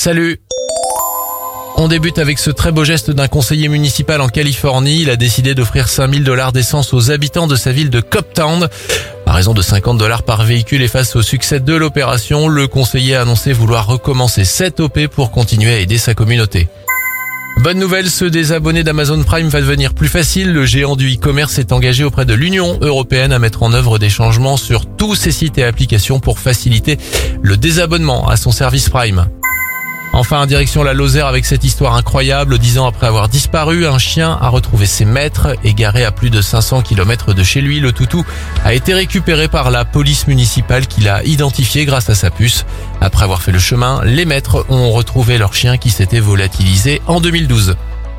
Salut on débute avec ce très beau geste d'un conseiller municipal en Californie. Il a décidé d'offrir 5000 dollars d'essence aux habitants de sa ville de Coptown. À raison de 50 dollars par véhicule et face au succès de l'opération, le conseiller a annoncé vouloir recommencer cette OP pour continuer à aider sa communauté. Bonne nouvelle, ce des abonnés d'Amazon Prime va devenir plus facile. Le géant du e-commerce est engagé auprès de l'Union européenne à mettre en œuvre des changements sur tous ses sites et applications pour faciliter le désabonnement à son service Prime. Enfin, direction la Lozère avec cette histoire incroyable. Dix ans après avoir disparu, un chien a retrouvé ses maîtres. Égaré à plus de 500 km de chez lui, le toutou a été récupéré par la police municipale qui l'a identifié grâce à sa puce. Après avoir fait le chemin, les maîtres ont retrouvé leur chien qui s'était volatilisé en 2012.